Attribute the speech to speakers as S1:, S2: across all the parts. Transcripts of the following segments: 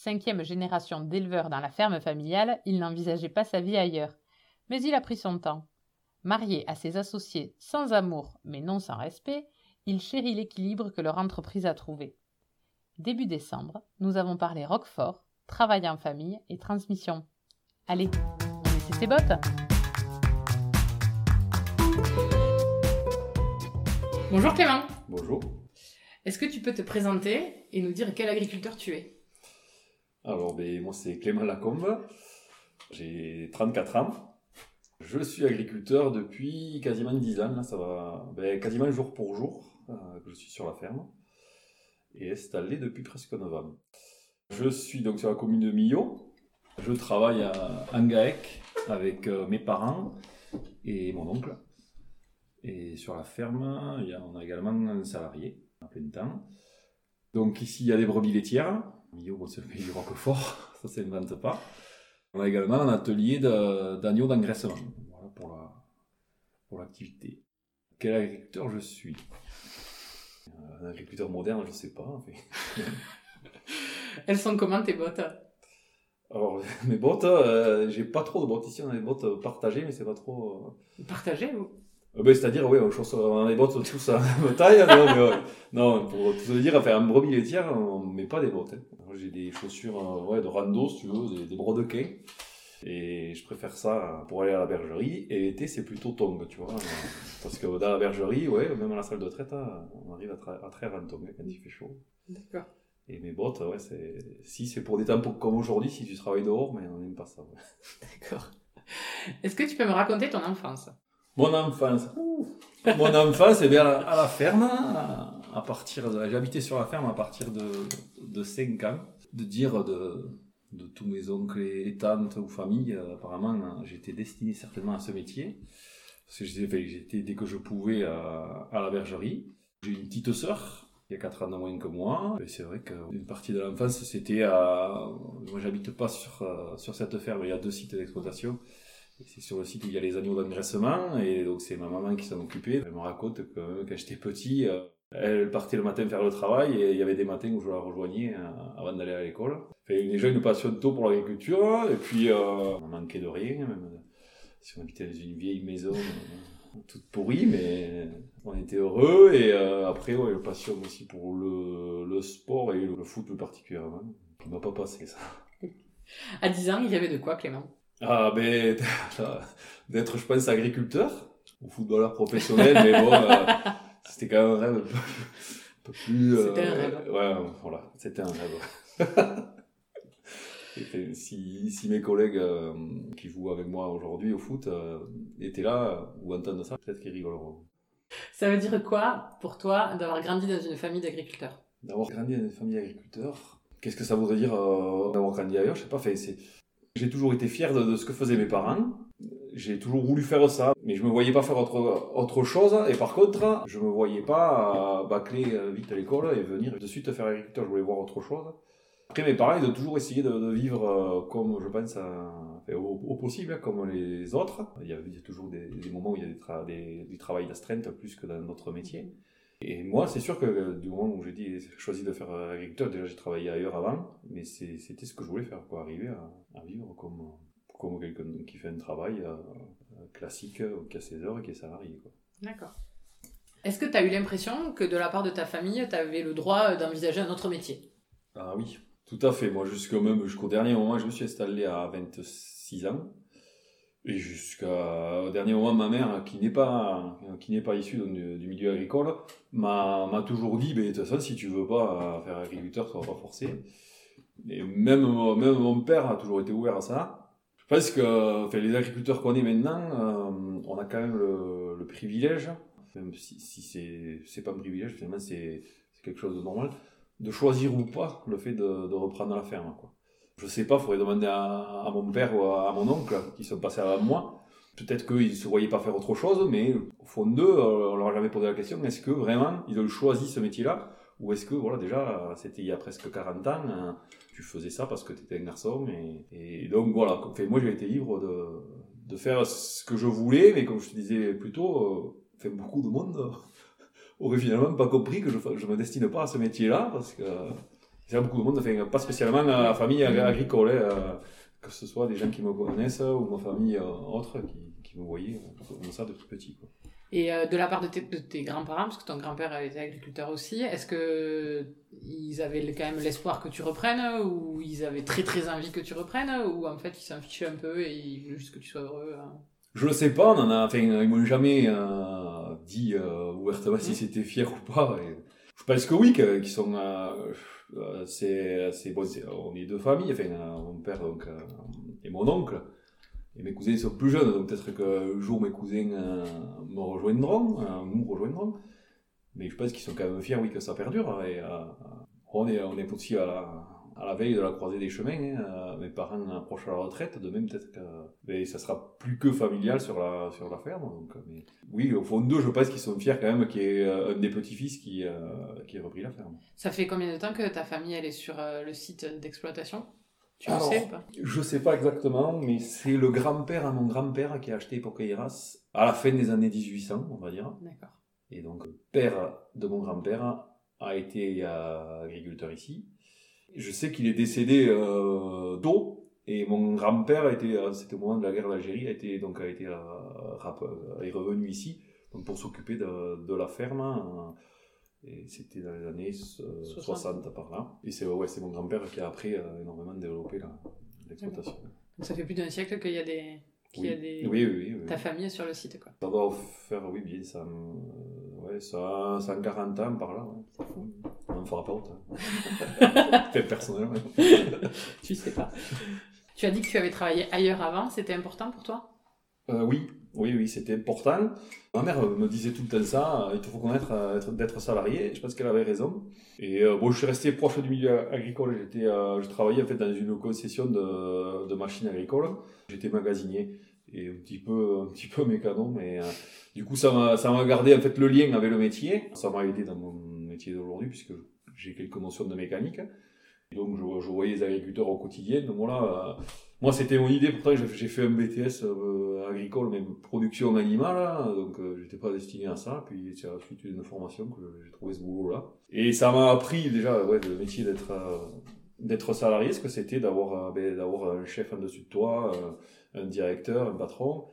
S1: Cinquième génération d'éleveurs dans la ferme familiale, il n'envisageait pas sa vie ailleurs. Mais il a pris son temps. Marié à ses associés sans amour, mais non sans respect, il chérit l'équilibre que leur entreprise a trouvé. Début décembre, nous avons parlé Roquefort, travail en famille et transmission. Allez, on essaie ses bottes Bonjour Clément
S2: Bonjour.
S1: Est-ce que tu peux te présenter et nous dire quel agriculteur tu es?
S2: Alors, ben, moi, c'est Clément Lacombe. J'ai 34 ans. Je suis agriculteur depuis quasiment 10 ans. Là, ça va ben, quasiment jour pour jour euh, que je suis sur la ferme. Et installé depuis presque 9 ans. Je suis donc sur la commune de Millau. Je travaille à Angaec avec euh, mes parents et mon oncle. Et sur la ferme, il y a- on a également un salarié à plein temps. Donc ici, il y a des brebis laitières. Millau, bon, c'est le pays du Roquefort, ça s'invente pas. On a également un atelier de- d'agneaux d'engraissement voilà, pour la- pour l'activité. Quel agriculteur je suis? Euh, Un agriculteur moderne, je ne sais pas.
S1: Elles sont comment tes bottes?
S2: Alors, mes bottes, euh, j'ai pas trop de bottes ici, on a des bottes partagées, mais c'est pas trop. Euh, euh, ben, C'est-à-dire, oui, on, chausse- on a des bottes tous à même taille. non, mais, ouais. non, pour te dire, enfin, un brebis laitière, on met pas des bottes. hein. J'ai des chaussures euh, ouais, de rando, si tu veux, des, des brodequins. Et je préfère ça pour aller à la bergerie. Et l'été, c'est plutôt tongue, tu vois. Parce que dans la bergerie, ouais, même à la salle de traite, hein, on arrive à, tra- à traire tongue quand il fait chaud.
S1: D'accord.
S2: Et mes bottes, ouais, c'est. Si c'est pour des temps comme aujourd'hui, si tu travailles dehors, mais on n'aime pas ça. ouais.
S1: D'accord. Est-ce que tu peux me raconter ton enfance?
S2: Mon enfance. Mon enfance, eh bien, à la, ferme, à, partir de. J'habitais sur la ferme à partir de, de 5 ans. De dire de, tous mes oncles et tantes ou familles, euh, apparemment, euh, j'étais destiné certainement à ce métier. Parce que j'étais, dès que je pouvais à, la bergerie. J'ai une petite sœur il y a 4 ans de moins que moi. Et c'est vrai qu'une partie de l'enfance, c'était à... Moi, j'habite pas euh, sur cette ferme, il y a deux sites d'exploitation. C'est sur le site où il y a les agneaux d'engraissement, et donc c'est ma maman qui s'en occupait. Elle me raconte que euh, quand j'étais petit, euh, elle partait le matin faire le travail, et il y avait des matins où je la rejoignais euh, avant d'aller à l'école. Déjà une passion tôt pour l'agriculture, et puis on manquait de rien, même si on habitait dans une vieille maison toute pourrie, mais on était heureux, et après, ouais, une passion aussi pour le, le sport et le foot plus particulièrement, qui m'a pas passé ça.
S1: À 10 ans, il y avait de quoi Clément?
S2: Ah, ben, d'être, je pense, agriculteur ou footballeur professionnel, mais bon, euh, c'était quand même un rêve un peu, un peu plus. euh,
S1: C'était un rêve.
S2: Ouais, voilà, c'était un rêve. Et si, si mes collègues euh, qui jouent avec moi aujourd'hui au foot euh, étaient là ou entendent ça, peut-être qu'ils rigoleront.
S1: Ça veut dire quoi pour toi d'avoir grandi dans une famille d'agriculteurs?
S2: D'avoir grandi dans une famille d'agriculteurs, qu'est-ce que ça voudrait dire euh, d'avoir grandi ailleurs? Je sais pas, fait, c'est... j'ai toujours été fier de, ce que faisaient mes parents. J'ai toujours voulu faire ça, mais je me voyais pas faire autre, autre chose. Et par contre, je me voyais pas euh, bâcler euh, vite à l'école et venir de suite faire agriculteur. Je voulais voir autre chose. Après, mes parents, ils ont toujours essayé de, vivre euh, comme, je pense, au, possible, hein, comme les autres. Il y a, toujours des, moments où il y a des tra- des- du travail d'astreinte plus que dans notre métier. Et moi, c'est sûr que euh, du moment où j'ai dit, choisi de faire euh, agriculteur, déjà j'ai travaillé ailleurs avant, mais c'était ce que je voulais faire, quoi, arriver à, à vivre comme, comme quelqu'un qui fait un travail euh, classique, qui a ses heures et qui est salarié.
S1: D'accord. Est-ce que tu as eu l'impression que de la part de ta famille, tu avais le droit d'envisager un autre métier?
S2: Ah oui, tout à fait. Moi, jusqu'au même jusqu'au dernier moment, je me suis installé à 26 ans. Et jusqu'au dernier moment, ma mère, qui n'est pas, qui n'est pas issue du, milieu agricole, m'a, toujours dit, ben, de toute façon, si tu veux pas faire agriculteur, ça va pas forcer. Et même, même mon père a toujours été ouvert à ça. Je pense que enfin, les agriculteurs qu'on est maintenant, euh, on a quand même le, privilège, même si, si c'est, c'est pas un privilège, finalement, c'est, c'est quelque chose de normal, de choisir ou pas le fait de, de reprendre la ferme. Quoi. Je sais pas, il faudrait demander à, mon père ou à, mon oncle qui sont passés avant moi. Peut-être qu'ils ne se voyaient pas faire autre chose, mais au fond d'eux, on leur a jamais posé la question, est-ce que vraiment ils ont choisi ce métier-là? Ou est-ce que, voilà, déjà, c'était il y a presque 40 ans, hein, tu faisais ça parce que tu étais un garçon. Et, donc voilà, enfin, moi j'ai été libre de, faire ce que je voulais, mais comme je te disais plus tôt, euh, beaucoup de monde aurait finalement pas compris que je ne me destine pas à ce métier-là, parce que il y a beaucoup de monde, enfin, pas spécialement à la famille agricole, hein, euh, que ce soit des gens qui me connaissent ou ma famille euh, autre qui, qui, me voyaient comme ça depuis petit. Quoi.
S1: Et de la part de tes, de tes grands-parents, parce que ton grand-père était agriculteur aussi, est-ce que ils avaient quand même l'espoir que tu reprennes, ou ils avaient très très envie que tu reprennes, ou en fait ils s'en fichaient un peu et ils voulaient juste que tu sois heureux hein?
S2: Je le sais pas, on en a, enfin, ils m'ont jamais euh, dit euh, ouvertement si c'était fier ou pas. Et je pense que oui, qu'ils sont, euh, c'est, c'est bon, on est deux familles, enfin, mon père donc, et mon oncle. Et mes cousins sont plus jeunes, donc peut-être qu'un jour mes cousins me rejoindront, nous rejoindront. Mais je pense qu'ils sont quand même fiers, oui, que ça perdure. Et on est, on est aussi à la, à la veille de la croisée des chemins, hein, euh, mes parents approchent à la retraite, de même peut-être que mais ça sera plus que familial sur la, sur la ferme. Donc, mais, oui, au fond d'eux, je pense qu'ils sont fiers quand même qu'il y ait euh, un des petits-fils qui, euh, qui ait repris la ferme.
S1: Ça fait combien de temps que ta famille elle est sur le site d'exploitation? Tu le sais pas?
S2: Je sais pas exactement, mais c'est le grand-père à mon grand-père qui a acheté Poqueiras à la fin des années 1800, on va dire.
S1: D'accord.
S2: Et donc, le père de mon grand-père a été agriculteur ici. Je sais qu'il est décédé euh, tôt, et mon grand-père était, euh, c'était au moment de la guerre d'Algérie, a été donc a été euh, euh, est revenu ici, donc pour s'occuper de, de, la ferme. Hein, et c'était dans les années 60. par là. Et c'est ouais, c'est mon grand-père qui a après énormément développé l'exploitation.
S1: Donc ça fait plus d'un siècle qu'il y a des qu'il y a des...
S2: Oui, oui, oui,
S1: Ta famille est sur le site, quoi.
S2: Ça doit faire, oui, bien, ça, ouais, ça, 140 ans par là, ouais. C'est fou. On ne fera pas autant. personnellement.
S1: tu sais pas. Tu as dit que tu avais travaillé ailleurs avant, c'était important pour toi?
S2: Euh, Oui, oui, oui, c'était important. Ma mère me disait tout le temps ça, il te faut connaître euh, d'être salarié, je pense qu'elle avait raison. Et euh, bon, je suis resté proche du milieu agricole, j'étais, je travaillais en fait dans une concession de, de machines agricoles, j'étais magasinier et un petit peu, un petit peu mécano, mais du coup ça m'a, ça m'a gardé en fait le lien avec le métier, ça m'a aidé dans mon métier d'aujourd'hui puisque j'ai quelques notions de mécanique. donc je, voyais les agriculteurs au quotidien. Donc voilà, euh, moi c'était mon idée. Pourtant j'ai fait un BTS euh, agricole, même production animale. Hein, donc euh, j'étais pas destiné à ça. Puis c'est à la suite d'une formation que j'ai trouvé ce boulot là. Et ça m'a appris déjà ouais, le métier d'être d'être salarié, ce que c'était d'avoir ben, d'avoir un chef en dessus de toi, un directeur, un patron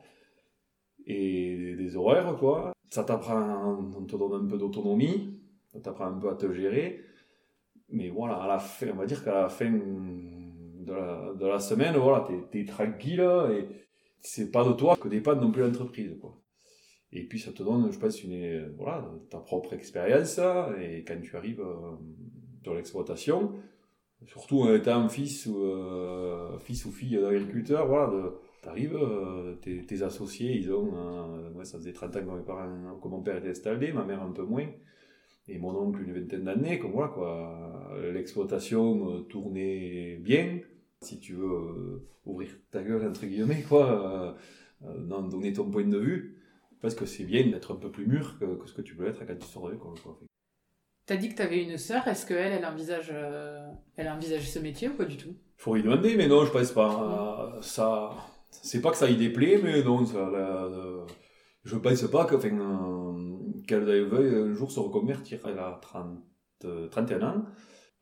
S2: et des horaires quoi. Ça t'apprend, on te donne un peu d'autonomie, ça t'apprend un peu à te gérer. Mais voilà, à la fin, on va dire qu'à la fin de la, semaine, voilà, t'es es tranquille et c'est pas de toi que dépend non plus l'entreprise. Et puis ça te donne, je pense, une, voilà, ta propre expérience, et quand tu arrives euh, dans l'exploitation, surtout en étant fils ou, euh, fils ou fille d'agriculteur, voilà, t'arrives, euh, tes, associés, ils ont, euh, ça faisait 30 ans que mon père était installé, ma mère un peu moins, et mon oncle une vingtaine d'années, comme voilà quoi. L'exploitation euh, tournait bien, si tu veux euh, ouvrir ta gueule entre guillemets quoi, euh, donner ton point de vue, parce que c'est bien d'être un peu plus mûr que, ce que tu peux être quand tu sors de l'école quoi.
S1: T'as dit que t'avais une sœur, est-ce qu'elle, elle envisage, elle envisage ce métier ou pas du tout?
S2: Faut lui demander, mais non, je pense pas. ça, c'est pas que ça y déplaît, mais non, ça, je pense pas que, enfin, qu'elle veuille un jour se reconvertir. Elle a 30, 31 ans.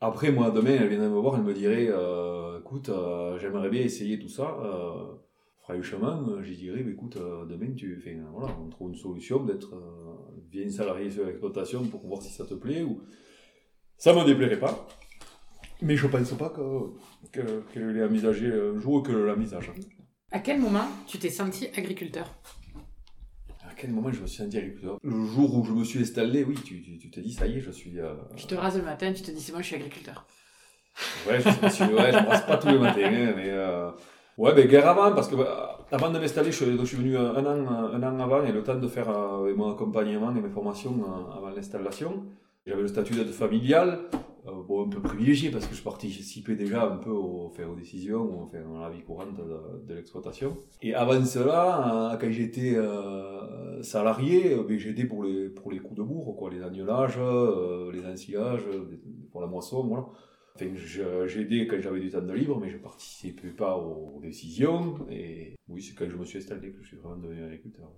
S2: Après, moi, demain, elle viendrait me voir, elle me dirait euh, Écoute, euh, j'aimerais bien essayer tout ça. Euh, fera le chemin. J'y dirais Écoute, euh, demain, tu, voilà, on trouve une solution d'être bien salarié sur l'exploitation pour voir si ça te plaît. Ou... Ça me déplairait pas. Mais je pense pas qu'elle que, l'ait envisagé un jour que l'envisage.
S1: À quel moment tu t'es senti agriculteur?
S2: À quel moment je me suis agriculteur Le jour où je me suis installé, oui, tu, tu, tu te dis, ça y est, je suis. Euh...
S1: Tu te rases le matin, tu te dis, c'est moi, je suis agriculteur.
S2: Ouais, je, me suis, ouais, je me rase pas tous les matins, hein, mais. Euh... Ouais, ben, guerre avant, parce que bah, avant de m'installer, je, je, suis venu un an, un an avant, et le temps de faire euh, mon accompagnement et mes formations euh, avant l'installation. J'avais le statut d'aide familiale, euh, bon, un peu privilégié parce que je participais déjà un peu aux, enfin, aux décisions, enfin, dans la vie courante de, de l'exploitation. Et avant cela, euh, quand j'étais euh, salarié, ben, j'aidais pour les, pour les coups de bourre, quoi, les agnelages, les ensillages, pour la moisson, voilà. Enfin, j'aidais quand j'avais du temps de libre, mais je participais pas aux, décisions. Et oui, c'est quand je me suis installé que je suis vraiment devenu agriculteur.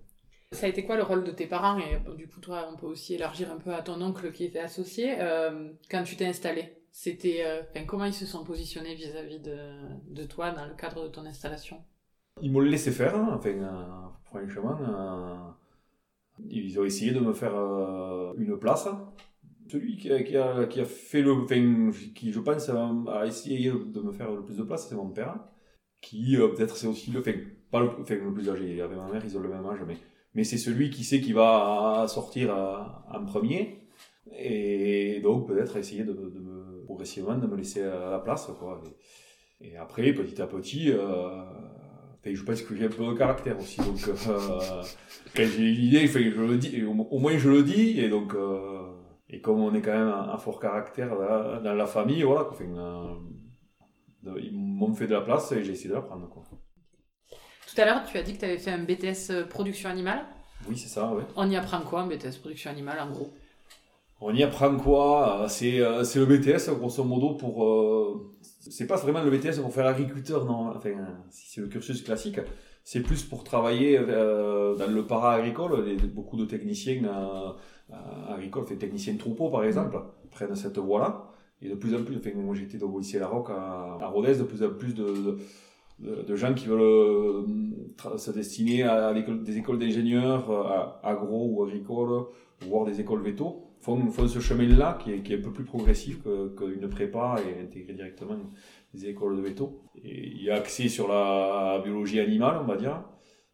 S1: Ça a été quoi le rôle de tes parents? Et du coup, toi, on peut aussi élargir un peu à ton oncle qui était associé. Euh, quand tu t'es installé, c'était, euh, comment ils se sont positionnés vis-à-vis de, de, toi dans le cadre de ton installation?
S2: Ils m'ont laissé faire, hein, enfin, euh, franchement. Ils ont essayé de me faire une place. Celui qui a, qui a, fait le. Enfin, qui, je pense, a essayé de me faire le plus de place, c'est mon père. Qui, peut-être, c'est aussi le. Enfin, pas le, enfin, le plus âgé. Avec ma mère, ils ont le même âge, mais mais c'est celui qui sait qui va sortir en premier. Et donc, peut-être essayer de, de, progressivement de me laisser la place. Quoi. Et, après, petit à petit, euh, je pense que j'ai un peu de caractère aussi. Donc, euh, quand j'ai une idée, je le dis, au, moins je le dis. Et donc, euh, et comme on est quand même un, fort caractère dans la famille, voilà, enfin, euh, ils m'ont fait de la place et j'ai essayé de la prendre. Quoi.
S1: Tout à l'heure, tu as dit que tu avais fait un BTS production animale.
S2: Oui, c'est ça.
S1: On y apprend quoi, un BTS production animale, en gros?
S2: On y apprend quoi? C'est le BTS, grosso modo, pour... c'est pas vraiment le BTS pour faire agriculteur, non. Enfin, si c'est le cursus classique, c'est plus pour travailler dans le para-agricole. Beaucoup de techniciens agricoles, fait techniciens de troupeau, par exemple, prennent cette voie-là. Et de plus en plus, enfin, moi j'étais au lycée La Roque à, Rodez, de plus en plus de de, gens qui veulent euh, se destiner à, des écoles d'ingénieurs, euh, agro ou agricoles, voire des écoles veto, font, font ce chemin-là qui est, qui est, un peu plus progressif qu'une prépa et intégrer directement des écoles de veto. Et il y a accès sur la biologie animale, on va dire.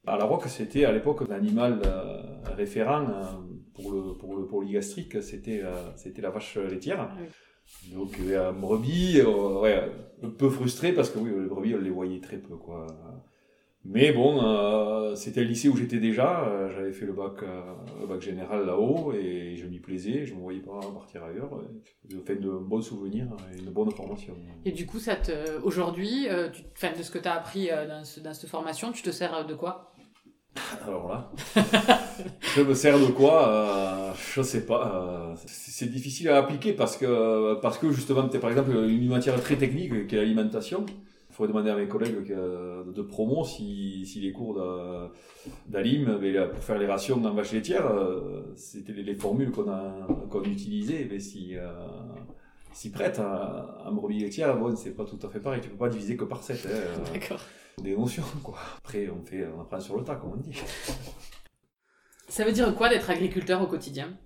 S2: À la Roque, c'était à l'époque l'animal euh, référent pour le, pour le polygastrique, c'était c'était la vache laitière. Donc un brebis, euh, ouais, un peu frustré parce que oui, les brebis, on les voyait très peu, quoi. Mais bon, euh, c'était le lycée où j'étais déjà. Euh, j'avais fait le bac, le bac général là-haut et je m'y plaisais. Je ne me voyais pas partir ailleurs. J'ai fait de bons souvenirs et une bonne formation.
S1: Et du coup, aujourd'hui, de ce que tu as appris dans, dans, cette formation, tu te sers de quoi?
S2: Alors là, je me sers de quoi euh, Je sais pas. Euh, c'est difficile à appliquer parce que, parce que justement, par exemple, une matière très technique qui est l'alimentation. Il faudrait demander à mes collègues de promo si, si les cours d'Alim, pour faire les rations en vache laitière, euh, c'était les, formules qu'on qu'on utilisait, mais si si prête à, brebis laitière, bon, c'est pas tout à fait pareil. Tu peux pas diviser que par 7. Hein,
S1: D'accord
S2: des notions, quoi. Après, on, fait, on apprend sur le tas, comme on dit.
S1: Ça veut dire quoi d'être agriculteur au quotidien?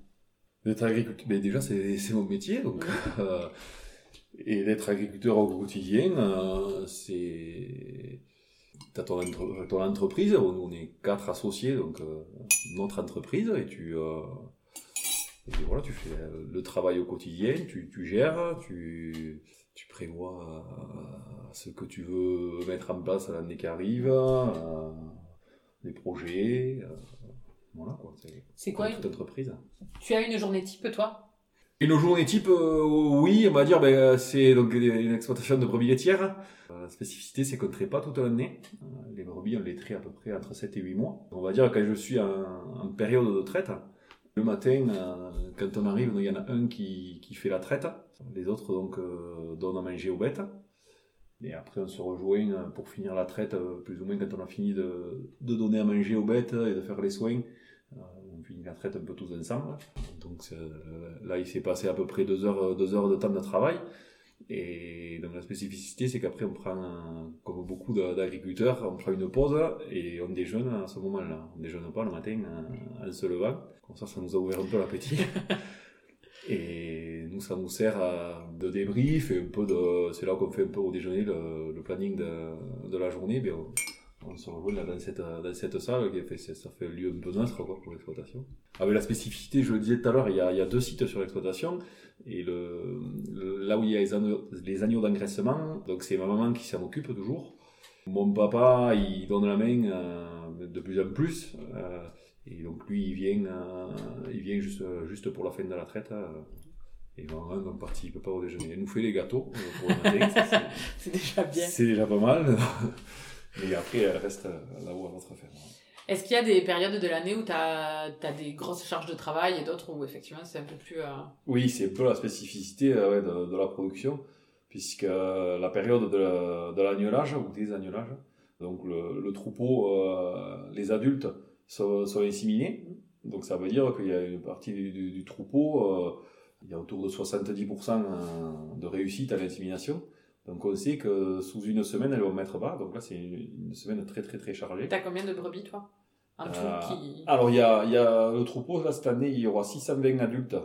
S2: D'être agriculteur, ben déjà, c'est mon métier, donc. Euh, et d'être agriculteur au quotidien, euh, c'est. T'as ton, ton, entreprise, on est quatre associés, donc euh, notre entreprise, et tu. et voilà, tu fais le travail au quotidien, tu, tu gères, tu, tu prévois ce que tu veux mettre en place à l'année qui arrive, euh, les projets. Euh, voilà quoi.
S1: C'est quoi
S2: toute entreprise.
S1: Tu as une journée type, toi?
S2: Une journée type, euh, oui, on va dire, ben, c'est donc une exploitation de brebis laitières. la spécificité, c'est qu'on ne traite pas toute l'année. les brebis, on les traite à peu près entre 7 et 8 mois. On va dire, quand je suis en, période de traite, le matin, quand on arrive, il y en a un qui, fait la traite. Les autres donc donnent à manger aux bêtes. Et après, on se rejoint euh, pour finir la traite, euh, plus ou moins quand on a fini de donner à manger aux bêtes et de faire les soins. Euh, la traite un peu tous ensemble. Donc là, il s'est passé à peu près deux heures, deux heures de temps de travail. Et donc la spécificité, c'est qu'après, on prend, comme beaucoup d'agriculteurs, on prend une pause et on déjeune à ce moment-là. On déjeune pas le matin en se levant. Comme ça, ça nous a ouvert un peu l'appétit. Et nous, ça nous sert de débrief et un peu de. C'est là qu'on fait un peu au déjeuner le, planning de, de, la journée. On, se rejoint là dans cette, dans cette salle qui fait, ça fait lieu un peu neutre quoi, pour l'exploitation. Avec la spécificité, je le disais tout à l'heure, il y a, il y a deux sites sur l'exploitation. Et le, là où il y a les agneaux, les agneaux d'engraissement, donc c'est ma maman qui s'en occupe toujours. Mon papa, il donne la main euh, de plus en plus. Euh, et donc lui, il vient, euh, il vient juste, juste pour la fin de la traite. Euh, Et maman ne participe pas au déjeuner. Elle nous fait les gâteaux pour le matin.
S1: c'est déjà bien.
S2: C'est déjà pas mal. Mais après, elle reste là-haut à votre ferme.
S1: Est-ce qu'il y a des périodes de l'année où tu as, des grosses charges de travail et d'autres où effectivement c'est un peu plus... Euh,
S2: oui, c'est un peu la spécificité euh, de, de, la production, puisque la période de l'agnelage ou des agnelages, donc le, le troupeau, euh, les adultes sont, sont, inséminés, donc ça veut dire qu'il y a une partie du, du, troupeau, il y a autour de 70% de réussite à l'insémination. Donc on sait que sous une semaine, elles vont mettre bas. Donc là, c'est une semaine très très très chargée.
S1: T'as combien de brebis, toi?
S2: Euh, Alors il y a, y a, le troupeau, là, cette année, il y aura 620 adultes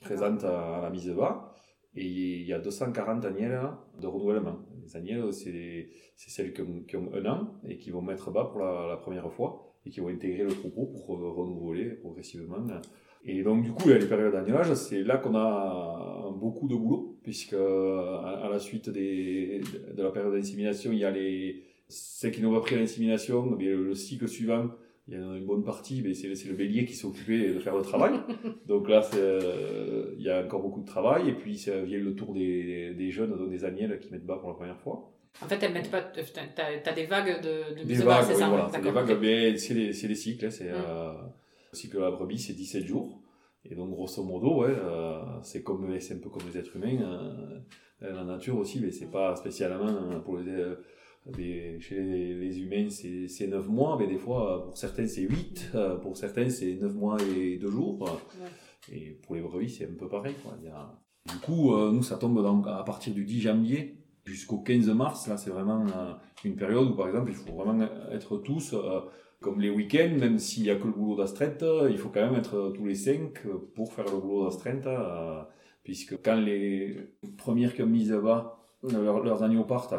S2: présentes à, la mise bas. Et il y a 240 agnelles de renouvellement. Les agnelles, c'est celles qui ont, qui ont, un an et qui vont mettre bas pour la, la, première fois et qui vont intégrer le troupeau pour renouveler progressivement et donc, du coup, il y a les périodes d'agnelage, c'est là qu'on a beaucoup de boulot, puisque à, la suite des, de la période d'insémination, il y a les, ceux qui n'ont pas pris l'insémination, mais le, cycle suivant, il y a une bonne partie, mais c'est, le bélier qui s'est occupé de faire le travail. donc là, il y a encore beaucoup de travail, et puis ça vient le tour des, des jeunes, donc des agnelles qui mettent bas pour la première fois.
S1: En fait, elles mettent pas. T'as, as des vagues de, de
S2: des vagues, c'est ça voilà, des vagues, mais c'est des, cycles. Hein, c'est, mm. euh, le cycle de la brebis, c'est 17 jours. Et donc, grosso modo, ouais, euh, c'est comme, c'est un peu comme les êtres humains. Euh, la nature aussi, mais c'est pas spécialement hein, pour les, les chez les, humains, c'est, c'est 9 mois, mais des fois, pour certains, c'est 8, pour certains, c'est 9 mois et 2 jours. Et pour les brebis, c'est un peu pareil. Quoi. Il y a... Du coup, nous, ça tombe à partir du 10 janvier jusqu'au 15 mars. Là, c'est vraiment une période où, par exemple, il faut vraiment être tous comme les week-ends, même s'il n'y a que le boulot d'astreinte, il faut quand même être tous les cinq pour faire le boulot d'astreinte, euh, puisque quand les premières qui ont mis bas, leurs agneaux partent,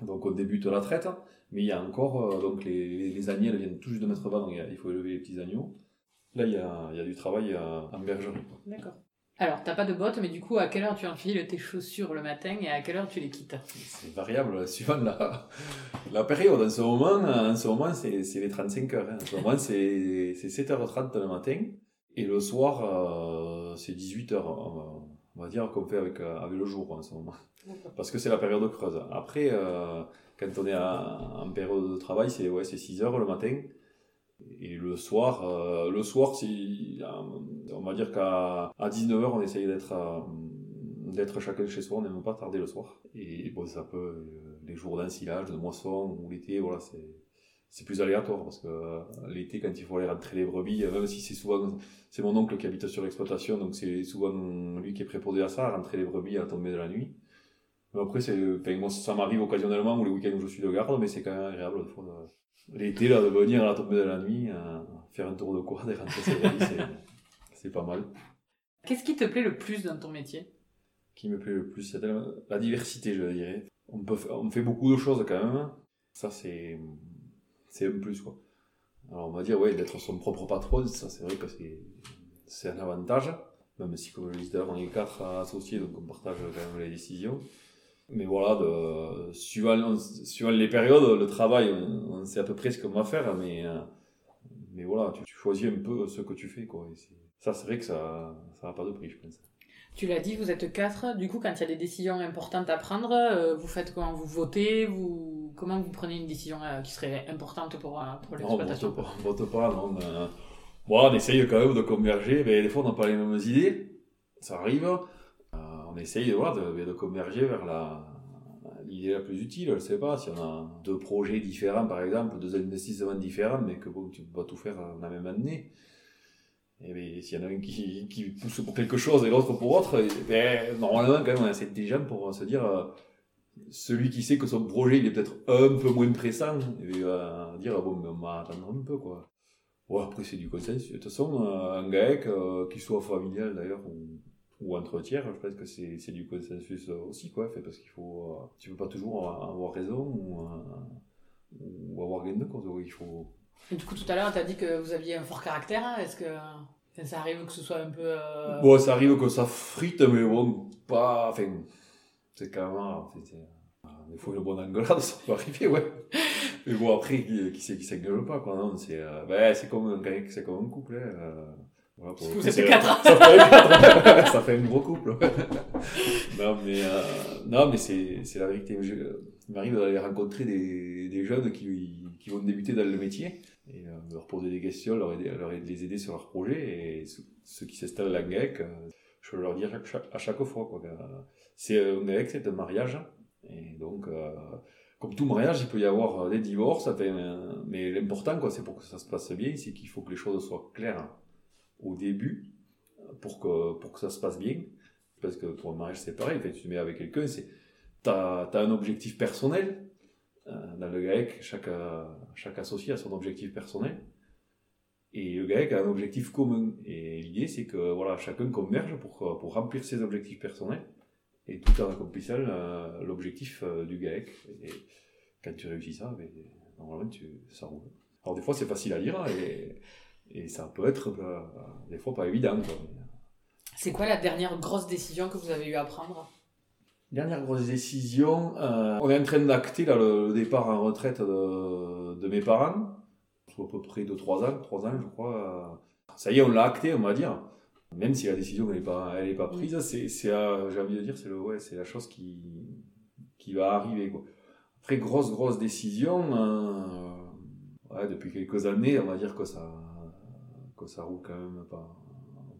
S2: donc on débute la traite, mais il y a encore, euh, donc les, les, elles viennent tout juste de mettre bas, donc il faut élever les petits agneaux. Là, il y a, il y a du travail euh, en bergerie.
S1: D'accord. Alors, t'as pas de bottes, mais du coup, à quelle heure tu enfiles tes chaussures le matin et à quelle heure tu les quittes?
S2: C'est variable, suivant la, la période. En ce moment, en ce moment c'est, les 35 heures. Hein. En ce moment, c'est, 7h30 le matin. Et le soir, euh, c'est 18h. On va dire qu'on fait avec, euh, avec le jour en ce moment. Parce que c'est la période creuse. Après, euh, quand on est en période de travail, c'est, ouais, c'est 6h le matin. Et le soir, euh, le soir, on va dire qu'à à 19h, on essaye d'être euh, d'être chacun chez soi, on n'aime pas tarder le soir. Et bon, ça peut, euh, les jours d'ensilage, de moisson ou l'été, voilà, c'est c'est plus aléatoire parce que l'été quand il faut aller rentrer les brebis même si c'est souvent c'est mon oncle qui habite sur l'exploitation donc c'est souvent lui qui est préposé à ça rentrer les brebis à la de la nuit mais après c'est enfin, ça m'arrive occasionnellement ou les week-ends où je suis de garde mais c'est quand même agréable de, l'été, là, de venir à la tombée de la nuit, euh, faire un tour de quad et rentrer c'est, c'est pas mal.
S1: Qu'est-ce qui te plaît le plus dans ton métier?
S2: Qui me plaît le plus C'est la diversité, je dirais. On, peut, on fait beaucoup de choses quand même. Ça, c'est, c'est un plus, quoi. Alors, on va dire, ouais, d'être son propre patron, ça, c'est vrai que c'est, c'est un avantage. Même si, comme je le disais on est quatre associés, donc on partage quand même les décisions. Mais voilà, de, suivant, suivant les périodes, le travail, on, sait à peu près ce qu'on va faire, mais, euh, mais voilà, tu, choisis un peu ce que tu fais. Quoi. ça, c'est vrai que ça n'a pas de prix, je pense.
S1: Tu l'as dit, vous êtes quatre. Du coup, quand il y a des décisions importantes à prendre, euh, vous faites comment? Vous votez? Vous... Comment vous prenez une décision euh, qui serait importante pour, pour l'exploitation?
S2: on vote pas, non. bon, on essaye quand même de converger. Mais des fois, on n'a pas les mêmes idées. Ça arrive on essaye de, de converger vers la, l'idée la plus utile. Je ne sais pas si on a deux projets différents, par exemple, deux investissements différents, mais que bon, tu ne peux pas tout faire la même année. Et bien, s'il y en a un qui, pousse pour quelque chose et l'autre pour autre, ben, normalement, quand même, on est assez intelligent pour se dire, euh, celui qui sait que son projet il est peut-être un peu moins pressant, il va dire, bon, mais on va attendre un peu, quoi. Bon, après, c'est du consensus. De toute façon, euh, un GAEC, euh, qui soit familial d'ailleurs, ou ou entre tiers, je pense que c'est du consensus aussi, quoi, fait, parce qu'il faut, euh, tu peux pas toujours avoir raison ou, euh, ou avoir gain de cause, il faut...
S1: Et du coup, tout à l'heure, tu as dit que vous aviez un fort caractère, hein. est-ce que ça arrive que ce soit un peu... Euh...
S2: Bon, ça arrive que ça frite, mais bon, pas, enfin, c'est quand même, en fait, il faut une bonne engueulade, ça peut arriver, ouais. mais bon, après, qui, qui qui s'engueule pas, quoi, non, c'est, euh, ben, c'est comme un c'est comme un couple, hein, Voilà, pour
S1: Vous êtes quatre.
S2: Ça fait, quatre. ça fait un gros couple. non, mais, euh, non, mais c'est, c'est la vérité. Je, il m'arrive d'aller rencontrer des, des jeunes qui, qui vont débuter dans le métier et euh, leur poser des questions, leur aider, leur aider- les aider sur leur projet. Et ceux, ceux qui s'installent à GAEC, euh, je leur dis à chaque, chaque- à chaque fois. Quoi, euh, c'est un GAEC, c'est un mariage. Et donc, euh, comme tout mariage, il peut y avoir euh, des divorces. euh, mais l'important, quoi, c'est pour que ça se passe bien, c'est qu'il faut que les choses soient claires au début pour que, pour que ça se passe bien. Parce que pour un mariage, c'est pareil. Tu te mets avec quelqu'un, c'est, t'as, t'as un objectif personnel. Euh, dans le GAEC, chaque, chaque associé a son objectif personnel. Et le GAEC a un objectif commun. Et l'idée, c'est que voilà, chacun converge pour, pour remplir ses objectifs personnels. Et tout en accomplissant euh, l'objectif euh, du GAEC. Et quand tu réussis ça, ben, normalement, tu, ça roule. Alors des fois, c'est facile à dire. Et, et ça peut être euh, des fois pas évident. Quoi.
S1: C'est quoi la dernière grosse décision que vous avez eu à prendre?
S2: Dernière grosse décision, euh, on est en train d'acter là, le, départ en retraite de, de mes parents, à peu près de 3 ans, 3 ans je crois. Ça y est, on l'a acté, on va dire. Même si la décision n'est pas, elle est pas prise, c'est, c'est, euh, j'ai envie de dire, c'est, le, ouais, c'est la chose qui, qui va arriver. Quoi. Après, grosse, grosse décision, euh, ouais, depuis quelques années, on va dire que ça, que ça roule quand même pas,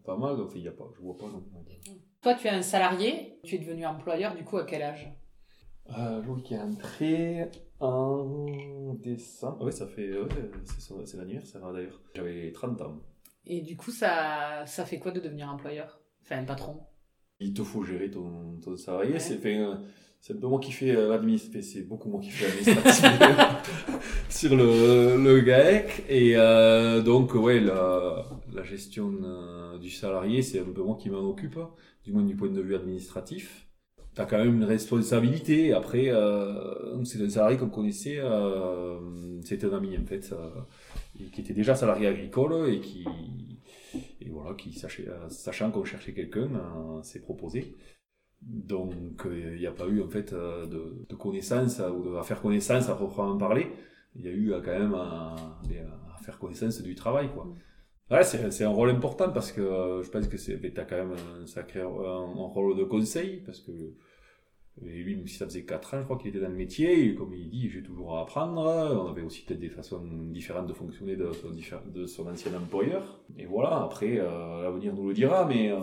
S2: pas mal. Donc, il y a pas, je vois pas. non.
S1: Toi, tu es un salarié, tu es devenu employeur, du coup, à quel âge?
S2: Euh, Louis qui est entré en décembre. Oui, ça fait. ouais, c'est, l'anniversaire hein, d'ailleurs. J'avais 30 ans.
S1: Et du coup, ça, ça fait quoi de devenir employeur? Enfin, patron?
S2: Il te faut gérer ton, ton salarié.
S1: Ouais.
S2: C'est, fait, c'est un peu moi qui fais euh, l'administration. C'est beaucoup moi qui fais l'administratif sur le, le GAEC. Et euh, donc, ouais, la, la gestion euh, du salarié, c'est un peu moi qui m'en occupe, du moins du point de vue administratif. T'as quand même une responsabilité. Après, euh, c'est un salarié qu'on connaissait, euh, c'était un ami en fait, et qui était déjà salarié agricole et qui, et voilà, qui euh, sachant qu'on cherchait quelqu'un, euh, s'est proposé. Donc, euh, il n'y a pas eu en fait de, de connaissance ou de, à faire connaissance à proprement parler. Il y a eu quand même à, à faire connaissance du travail, quoi. Ouais, c'est, un rôle important parce que je pense que c'est, t'as quand même un sacré un, un rôle de conseil parce que et lui, même si ça faisait 4 ans, je crois qu'il était dans le métier, et comme il dit, j'ai toujours à apprendre. On avait aussi peut-être des façons différentes de fonctionner de son, ancien employeur. Et voilà, après, euh, l'avenir nous le dira, mais euh,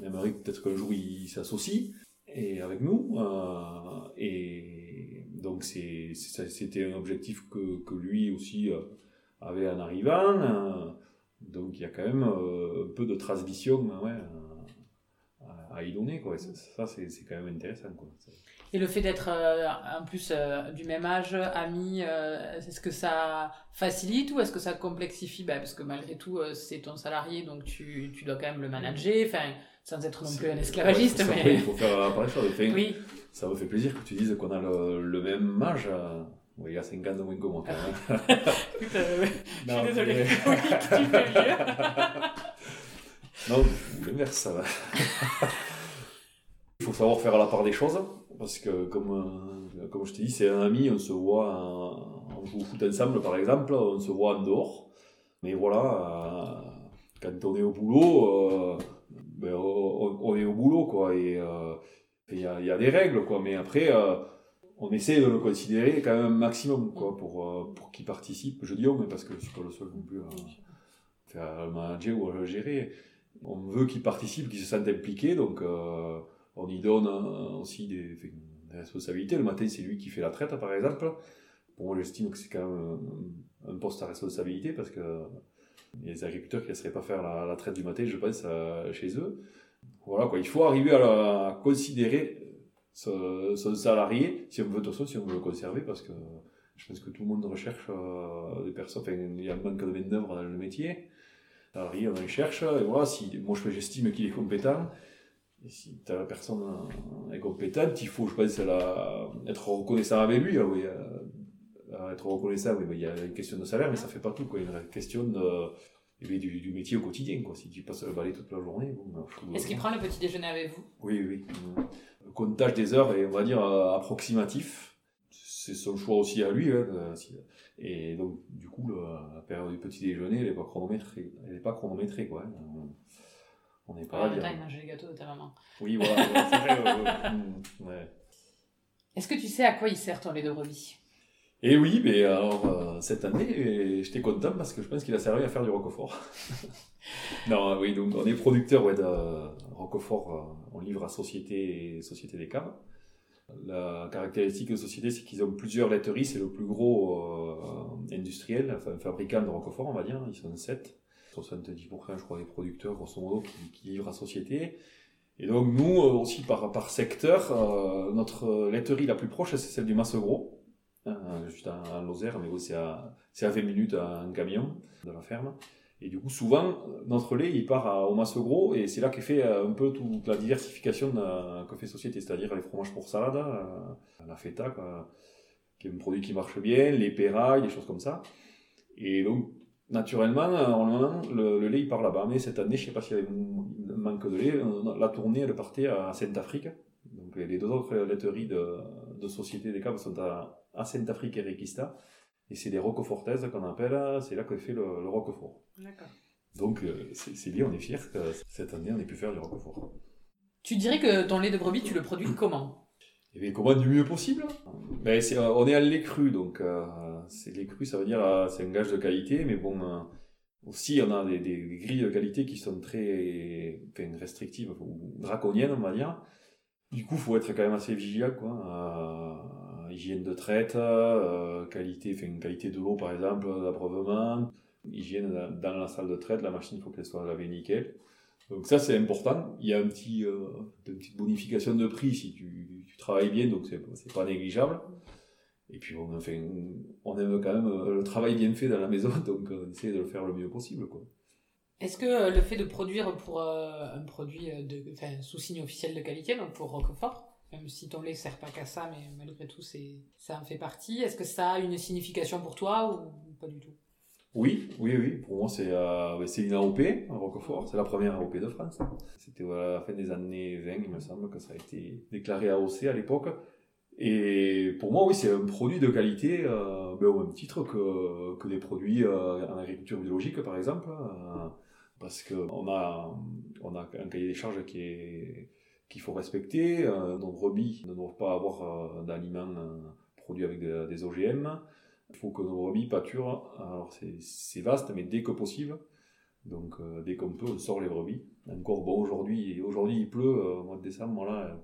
S2: on aimerait peut-être qu'un jour il s'associe et avec nous. euh, et donc, c'était un objectif que, que lui aussi euh, avait en arrivant. donc, il y a quand même un peu de transition ouais, euh, à, y donner. Quoi. Ça, c'est, c'est quand même intéressant. Quoi.
S1: Et le fait d'être euh, en plus euh, du même âge, ami, euh, est-ce que ça facilite ou est-ce que ça complexifie? Bah, Parce que malgré tout, c'est ton salarié, donc tu, tu dois quand même le manager, enfin, sans être non plus un esclavagiste.
S2: ouais. Il faut faire choses. Enfin,
S1: Oui,
S2: Ça me fait plaisir que tu dises qu'on a le, le même âge. Oui, il y a 5 ans de moins que moi, quand même.
S1: Je suis désolée. Oui, tu fais mieux.
S2: Non, l'inverse, ça va. Il faut savoir faire la part des choses, parce que comme, euh, comme je t'ai dit, c'est un ami, on se voit, en- on joue au foot ensemble par exemple, on se voit en dehors. Mais voilà, euh, quand on est au boulot, euh, ben, on, est au boulot, quoi. Et euh, il y, a, des règles, quoi. Mais après, euh, on essaie de le considérer quand même maximum, quoi, pour, euh, pour qu'il participe. Je dis mais parce que je suis pas le seul non plus à le manager ou à le gérer. On veut qu'il participe, qu'il se sente impliqué, donc euh, on y donne aussi des, des responsabilités. Le matin, c'est lui qui fait la traite, par exemple. Pour moi, j'estime que c'est quand même un, poste à responsabilité parce que il agriculteurs qui ne laisseraient pas faire la, traite du matin, je pense, euh, chez eux. Voilà, quoi. Il faut arriver à, la- à considérer son salarié, si on veut, façon, si on veut le conserver, parce que je pense que tout le monde recherche euh, des personnes, enfin, il y a un manque de main-d'œuvre dans le métier. Salarié, on cherche, et voilà, si, moi, je- j'estime qu'il est compétent. Et si la personne est compétente, il faut, je pense, la, être reconnaissant avec lui. ah oui, euh, être reconnaissant, oui, mais il y a une question de salaire, mais ça fait pas tout. Quoi. Il y a une question de, eh du, du métier au quotidien. Quoi. Si tu passes le balai toute la journée, bon, ben,
S1: Est-ce qu'il prend le petit déjeuner avec vous?
S2: Oui, oui. Le comptage des heures est, on va dire, euh, approximatif. C'est son choix aussi à lui. Hein, et donc, du coup, la période du petit déjeuner, elle n'est pas chronométrée. Elle est pas chronométrée, quoi. Hein.
S1: On n'est pas là. il mange les gâteaux de ta maman.
S2: Oui, voilà. c'est vrai. Mm,
S1: Est-ce que tu sais à quoi il sert ton lait de brebis?
S2: Et oui, mais alors euh, cette année, j'étais content parce que je pense qu'il a servi à faire du roquefort. non, oui, donc on est producteur ouais, de roquefort, euh, on livre à Société, Société des Caves. La caractéristique de Société, c'est qu'ils ont plusieurs laiteries, c'est le plus gros euh, industriel, enfin fabricant de roquefort, on va dire, ils sont 7. 70% je crois des producteurs grosso modo qui, qui livrent à Société. Et donc nous aussi par, secteur, notre laiterie la plus proche c'est celle du Massegros euh, juste à, Lozère, mais c'est à, à 20 minutes un camion de la ferme. Et du coup, souvent, notre lait, il part à, au Massegros, et c'est là qu'est fait euh, un peu toute la diversification que fait Société, c'est-à-dire les fromages pour salade, euh, la feta, qui est un produit qui marche bien, les pérailles, des choses comme ça. Et donc, naturellement, le, le lait, il part là-bas. Mais cette année, je ne sais pas s'il y avait manque de lait, la tournée, elle partait à Sainte-Afrique. Donc, les deux autres laiteries de, Société des Caves sont à, à Saint-Afrique et Requista. Et c'est des roquefortaises qu'on appelle, c'est là qu'on fait le, le roquefort. D'accord. Donc euh, c'est bien, on est fiers que cette année on ait pu faire du roquefort.
S1: Tu dirais que ton lait de brebis, tu le produis comment?
S2: Eh bien, comment du mieux possible ben, euh, On est à lait cru, donc euh, c'est lait cru, ça veut dire c'est un gage de qualité, mais bon, aussi on a des, des, grilles de qualité qui sont très restrictives ou draconiennes, on va dire. Du coup, faut être quand même assez vigilant, quoi hygiène de traite, euh, qualité, enfin, qualité de l'eau par exemple, d'abreuvement, hygiène dans la salle de traite, la machine il faut qu'elle soit lavée nickel. Donc ça c'est important. Il y a un petit, euh, une petite bonification de prix si tu, travailles bien, donc c'est pas négligeable. Et puis on, enfin, on aime quand même euh, le travail bien fait dans la maison, donc on essaie de le faire le mieux possible. Quoi.
S1: Est-ce que le fait de produire pour un produit de, enfin, sous signe officiel de qualité, donc pour Roquefort, même si ton lait sert pas qu'à ça, mais malgré tout, ça en fait partie. Est-ce que ça a une signification pour toi ou pas du tout?
S2: Oui, oui, oui. Pour moi, c'est, euh, une AOP, Roquefort. C'est la première AOP de France. C'était à la fin des années 20, il me semble, que ça a été déclaré AOC à l'époque. Et pour moi, oui, c'est un produit de qualité, euh, ben, au même titre que, que des produits euh, en agriculture biologique, par exemple. Euh, parce qu'on a, un cahier des charges qui qu'il faut respecter. Euh, nos brebis ne doivent pas avoir euh, d'aliments euh, produits avec des OGM. Il faut que nos brebis pâturent. Alors c'est vaste, mais dès que possible. Donc dès qu'on peut, on sort les brebis. Encore bon aujourd'hui, aujourd'hui il pleut au mois de décembre, là.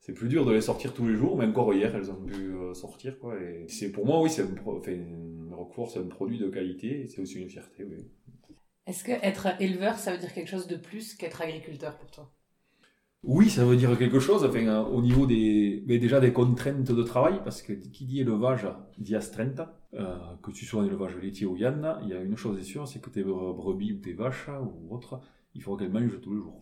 S2: C'est plus dur de les sortir tous les jours, mais encore hier elles ont pu sortir pour moi oui, c'est un, enfin, Roquefort c'est un produit de qualité, c'est aussi une fierté. Oui.
S1: Est-ce que être éleveur, ça veut dire quelque chose de plus qu'être agriculteur pour toi?
S2: Oui, ça veut dire quelque chose. Enfin, euh, au niveau des, mais déjà des contraintes de travail, parce que qui dit élevage dit astreinte. Euh, que tu sois un élevage laitier ou yann, il y a une chose est sûre, c'est que tes brebis ou tes vaches ou autres, il faudra qu'elles mangent tous les jours.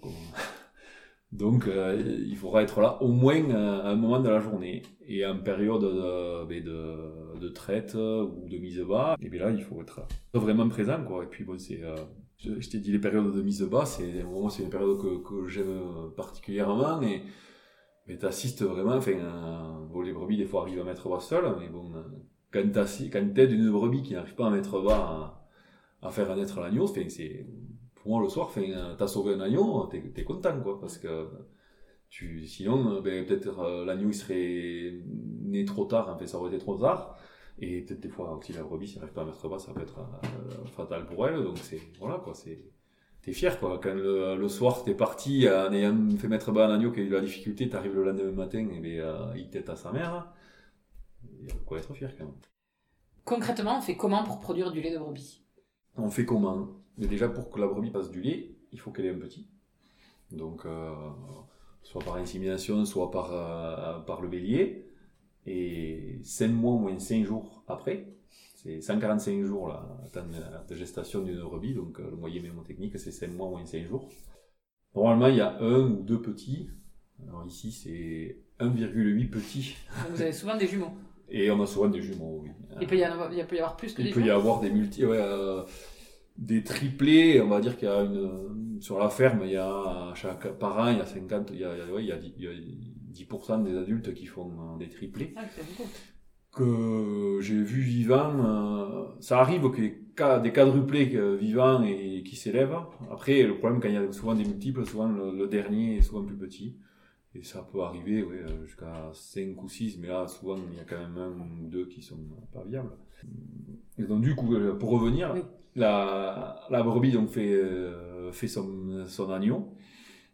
S2: Donc, euh, il faudra être là au moins à un moment de la journée. Et en période de, ben, de, de traite ou de mise bas, et bien là, il faut être vraiment présent. Quoi. Et puis, bon, c'est je, t'ai dit les périodes de mise bas, c'est moi c'est une période que, que j'aime particulièrement et mais t'assistes vraiment, enfin, euh, bon, les brebis des fois arrivent à mettre bas seul, mais bon, euh, quand t'aides une brebis qui n'arrive pas à mettre bas à, à faire naître l'agneau, c'est pour moi le soir, t'as sauvé un agneau, t'es es content quoi, parce que tu, sinon, ben, peut-être euh, l'agneau il serait né trop tard, en fait ça aurait été trop tard. Et peut-être des fois aussi la brebis, si elle n'arrive pas à mettre bas, ça peut être euh, fatal pour elle. Donc c'est voilà quoi, c'est t'es fier quoi. Quand le, le soir t'es parti en ayant fait mettre bas un agneau qui a eu de la difficulté, t'arrives le lendemain matin et euh, il tête à sa mère. Il y a quoi être fier quand même.
S1: Concrètement, on fait comment pour produire du lait de brebis?
S2: On fait comment? Mais déjà pour que la brebis passe du lait, il faut qu'elle ait un petit. Donc euh, soit par insémination, soit par, euh, par le bélier. Et 5 mois moins 5 jours après, c'est 145 jours là, de gestation d'une brebis, donc euh, le moyen mémotechnique c'est 5 mois moins 5 jours. Normalement il y a un ou deux petits, alors ici c'est 1,8 petits.
S1: Vous avez souvent des jumeaux
S2: Et on a souvent des jumeaux, oui.
S1: Il peut y avoir, il peut y avoir plus que
S2: des
S1: jumeaux
S2: Il peut y avoir des multi, ouais, euh, des triplés, on va dire qu'il y a une, sur la ferme, il y a, chaque parent, il y a 50, il y a, ouais, il y a, il y a 10% des adultes qui font euh, des triplés.
S1: Ah.
S2: Que j'ai vu vivant, euh, ça arrive qu'il y ait des quadruplés euh, vivants et qui s'élèvent. Après, le problème, quand il y a souvent des multiples, souvent le, le dernier est souvent plus petit. Et ça peut arriver ouais, jusqu'à 5 ou 6, mais là, souvent, il y a quand même un ou deux qui sont pas viables. Et donc, du coup, pour revenir,
S1: Oui.
S2: La, la brebis donc, fait, euh, fait son, son agneau.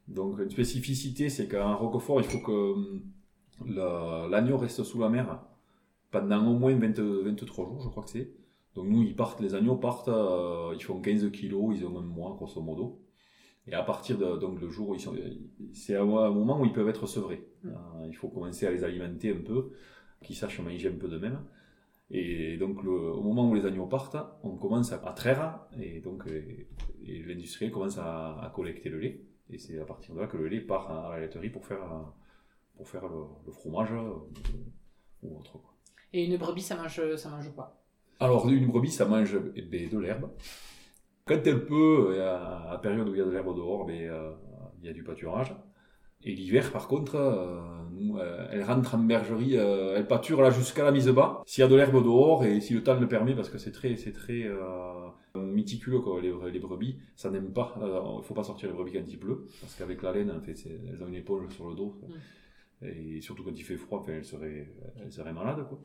S2: Donc, une spécificité, c'est qu'en Roquefort, il faut que hum, la- l'agneau reste sous la mer pendant au moins 20 23 jours, je crois que c'est. Donc, nous, ils partent, les agneaux partent, euh, ils font 15 kilos, ils ont un mois, grosso modo. Et à partir de, donc, le jour où ils sont, c'est à un moment où ils peuvent être sevrés.
S1: Mm.
S2: Euh, il faut commencer à les alimenter un peu, qu'ils sachent manger un peu de même. Et donc, le- au moment où les agneaux partent, on commence à, à traire, et donc, et l'industriel commence à, à collecter le lait. Et c'est à partir de là que le lait part à la laiterie pour faire, euh, pour faire le, le fromage euh, ou autre. quoi.
S1: Et une brebis, ça mange, ça mange quoi?
S2: Alors, une brebis, ça mange eh ben, de l'herbe. Quand elle peut, à la période où il y a de l'herbe dehors, ben, euh, il y a du pâturage. Et l'hiver, par contre, euh, nous, euh, elle rentre en bergerie, euh, elle pâture là jusqu'à la mise bas. S'il y a de l'herbe dehors et si le temps le permet, parce que c'est très, c'est très euh, méticuleux quoi, les, les brebis, ça n'aime pas. Il faut pas sortir les brebis quand il pleut, parce qu'avec la laine, en fait, elles ont une éponge sur le dos. Et surtout quand il fait froid, enfin, elles seraient, elles seraient malades quoi.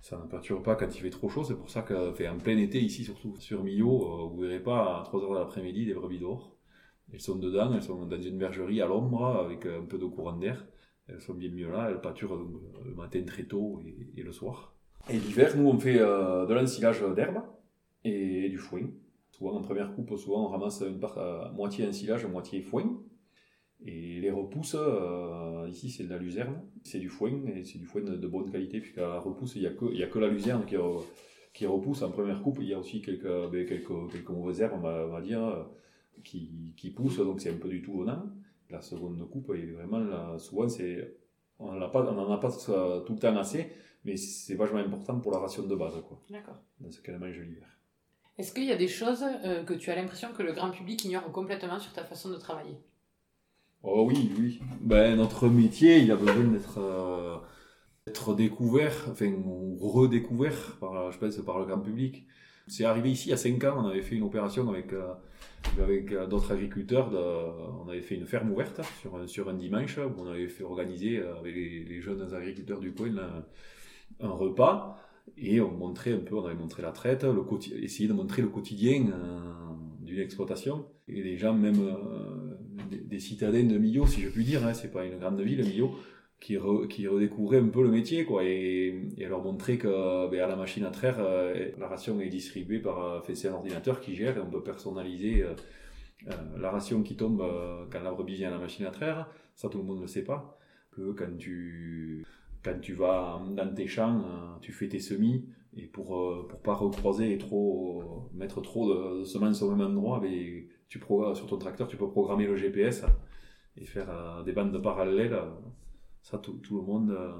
S2: Ça ne pâture pas quand il fait trop chaud, c'est pour ça que fait, en plein été ici, surtout sur Millau, euh, vous verrez pas à 3h de l'après-midi des brebis dehors. Elles sont dedans, elles sont dans une bergerie à l'ombre avec un peu de courant d'air. Elles sont bien mieux là, elles pâturent donc, le matin très tôt et, le soir. Et l'hiver, nous on fait euh, de l'ensilage d'herbe et du foin. Souvent en première coupe, souvent on ramasse une part, euh, moitié ensilage, moitié foin. Et les repousses, euh, ici c'est de la luzerne, c'est du foin, et c'est du foin de, bonne qualité, puisqu'à la repousse, il n'y a, que- la luzerne qui, re- qui repousse en première coupe. Il y a aussi quelques, ben, mauvaises herbes, on va, dire, euh, qui, qui poussent, donc c'est un peu du tout venant. La seconde coupe, et vraiment, là, souvent, c'est, on n'en a pas, on en a pas tout le temps assez, mais c'est vachement important pour la ration de base, quoi,
S1: D'accord.
S2: dans ce qu'elle mange l'hiver.
S1: Est-ce qu'il y a des choses euh, que tu as l'impression que le grand public ignore complètement sur ta façon de travailler?
S2: Oh oui, oui. Ben, notre métier, il a besoin d'être euh, d'être découvert, enfin, ou redécouvert, par, je pense, par le grand public. C'est arrivé ici il y a 5 ans, on avait fait une opération avec, euh, avec euh, d'autres agriculteurs, on avait fait une ferme ouverte sur, un- sur un dimanche, où on avait fait organiser euh, avec les, jeunes agriculteurs du coin un repas, et on montrait un peu, on avait montré la traite, le essayer de montrer le quotidien d'une exploitation. Et les gens, même des, des citadins de Millau, si je puis dire, hein, c'est pas une grande ville, Millau, qui, re- redécouvraient un peu le métier, quoi, et, leur montrer que ben, à la machine à traire, euh, la ration est distribuée par, euh, c'est un ordinateur qui gère, et on peut personnaliser euh, euh, la ration qui tombe euh, quand la brebis vient à la machine à traire. Ça, tout le monde ne le sait pas. Que quand tu, quand tu vas dans tes champs, euh, tu fais tes semis, et pour euh, pour pas recroiser et trop mettre trop de, de semences au même endroit, ben, tu sur ton tracteur, tu peux programmer le GPS et faire euh, des bandes parallèles. Ça, tout, le monde, euh,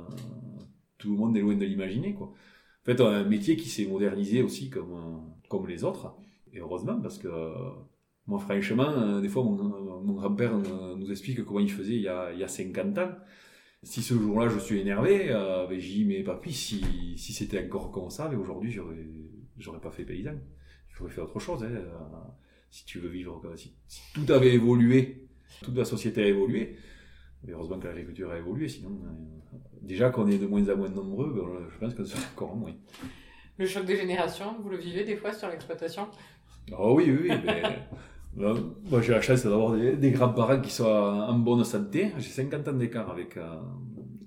S2: tout le monde est loin de l'imaginer, quoi. En fait, un métier qui s'est modernisé aussi comme euh, comme les autres, et heureusement parce que euh, moi, franchement, des fois, mon, grand-père nous explique comment il faisait il y a, il y a 50 ans. Si ce jour-là, je suis énervé, euh, ben, j'ai dit, mais papy, si, si c'était encore comme ça, mais aujourd'hui, j'aurais, j'aurais pas fait paysan. J'aurais fait autre chose. Hein. Si tu veux vivre, euh, si, si tout avait évolué, toute la société a évolué, mais heureusement que l'agriculture a évolué, sinon, euh, déjà qu'on est de moins en moins nombreux, ben, je pense que ce serait encore moins.
S1: Le choc des générations, vous le vivez des fois sur l'exploitation?
S2: Oh oui, oui, oui. mais, là, moi, j'ai la chance d'avoir des, des grands-parents qui sont en bonne santé. J'ai 50 ans d'écart avec, euh,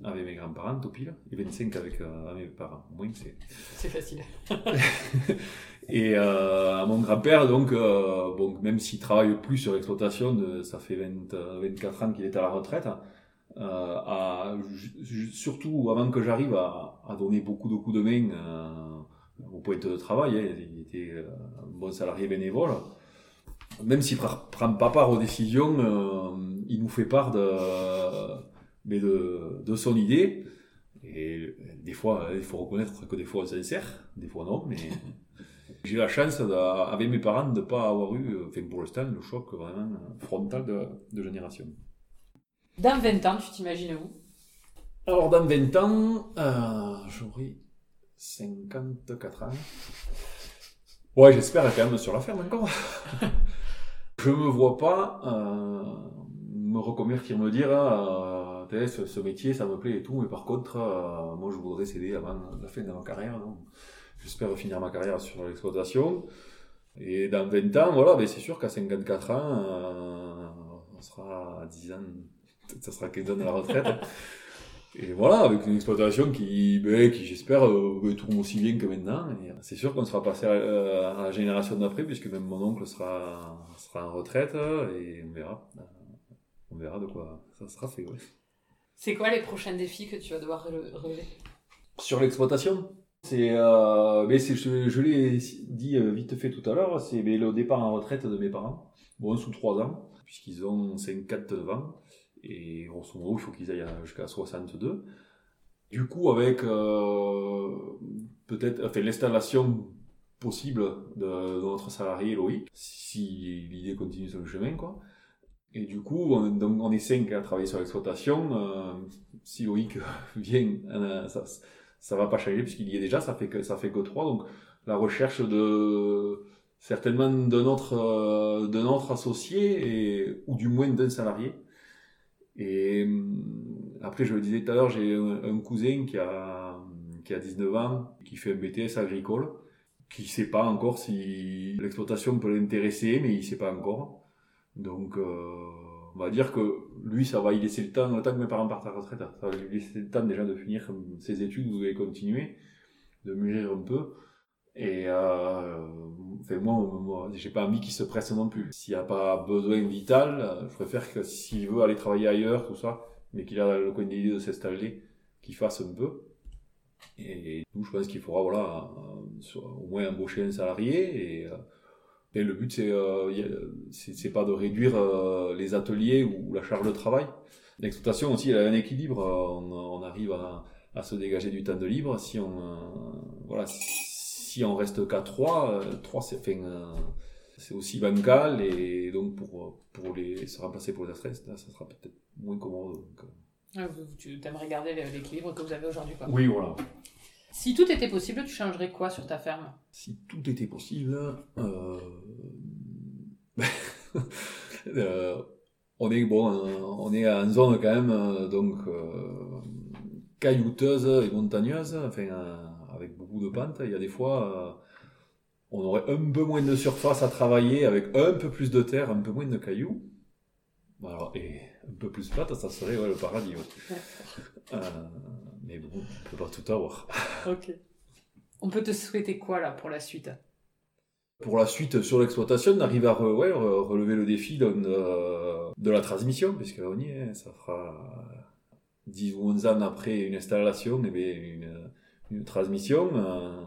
S2: avec mes grands-parents, tout pile, et 25 avec euh, mes parents. Au moins, c'est...
S1: C'est facile.
S2: Et euh, mon grand-père, donc, euh, même s'il travaille plus sur l'exploitation, ça fait 20, euh, 24 ans qu'il est à la retraite, euh, surtout avant que j'arrive à, donner beaucoup de coups de main euh, au point de travail, hein, il était euh, un bon salarié bénévole. Même s'il ne prend pas part aux décisions, euh, il nous fait part de, mais de, de son idée. Et des fois, il faut reconnaître que des fois on s'en sert, des fois non, mais j'ai la chance, avec mes parents, de ne pas avoir eu, enfin pour l'instant, le choc vraiment frontal de, de génération.
S1: Dans 20 ans, tu t'imagines où?
S2: Alors, dans 20 ans, euh, j'aurai 54 ans. Ouais, j'espère quand même sur la ferme encore. je me vois pas euh, me reconvertir, me dire, euh, ce, ce, métier, ça me plaît et tout, mais par contre, euh, moi, je voudrais céder avant la fin de ma carrière. J'espère finir ma carrière sur l'exploitation. Et dans 20 ans, voilà, ben c'est sûr qu'à 54 ans, euh, on sera à 10 ans, ça sera 15 ans de la retraite. Et voilà, avec une exploitation qui, ben, qui j'espère, euh, tourne aussi bien que maintenant. Et c'est sûr qu'on sera passé à, à la génération d'après, puisque même mon oncle sera, sera en retraite, et on verra. On verra de quoi ça sera fait, ouais.
S1: C'est quoi les prochains défis que tu vas devoir relever?
S2: Sur l'exploitation? C'est, euh, mais je, l'ai dit euh, vite fait tout à l'heure, c'est le départ en retraite de mes parents, bon, sous 3 ans, puisqu'ils ont 54 ans, et grosso modo, il faut qu'ils aillent jusqu'à 62. Du coup, avec euh, peut-être enfin, l'installation possible de, notre salarié Loïc, si l'idée continue sur le chemin, quoi. Et du coup, on, donc, on est cinq à travailler sur l'exploitation. Euh, si Loïc vient, euh, ça va pas changer puisqu'il y est déjà, ça fait que ça fait que trois. Donc la recherche de certainement d'un autre euh, d'un autre associé et, ou du moins d'un salarié. Et hum, après, je le disais tout à l'heure, j'ai un, cousin qui a qui a 19 ans, qui fait un BTS agricole, qui sait pas encore si l'exploitation peut l'intéresser, mais il sait pas encore. Donc euh, on va dire que lui, ça va y laisser le temps, le temps que mes parents partent à retraite, ça va lui laisser le temps déjà de finir ses études, vous allez continuer, de mûrir un peu. Et euh, enfin, moi, moi j'ai pas envie qu'il se presse non plus. S'il n'y a pas besoin vital, je préfère que s'il veut aller travailler ailleurs, tout ça, mais qu'il a le coin de s'installer, qu'il fasse un peu. Et nous, je pense qu'il faudra, voilà, au moins embaucher un salarié et euh, et le but, c'est euh, c'est pas de réduire euh, les ateliers ou la charge de travail. L'exploitation aussi, elle a un équilibre. Euh, on, on arrive à, à, se dégager du temps de libre. Si on euh, voilà, si on reste qu'à trois, trois c'est c'est aussi bancal et donc pour pour les se remplacer pour les astreintes, ça sera peut-être moins commode. Donc,
S1: ah, tu aimerais garder l'équilibre que vous avez aujourd'hui.
S2: Oui, voilà.
S1: Si tout était possible, tu changerais quoi sur ta ferme?
S2: Si tout était possible, euh... euh, on est bon, on est en zone quand même euh, donc euh, caillouteuse et montagneuse, enfin avec beaucoup de pentes. Il y a des fois, on aurait un peu moins de surface à travailler avec un peu plus de terre, un peu moins de cailloux. Alors, et un peu plus plate, ça serait ouais, le paradis. Ouais. Mais bon, on peut pas tout avoir.
S1: ok. On peut te souhaiter quoi là pour la suite?
S2: Pour la suite sur l'exploitation, d'arriver à ouais, relever le défi de, euh, de la transmission, puisque on y est, ça fera 10 ou 11 ans après une installation, et eh bien une, une transmission. Euh,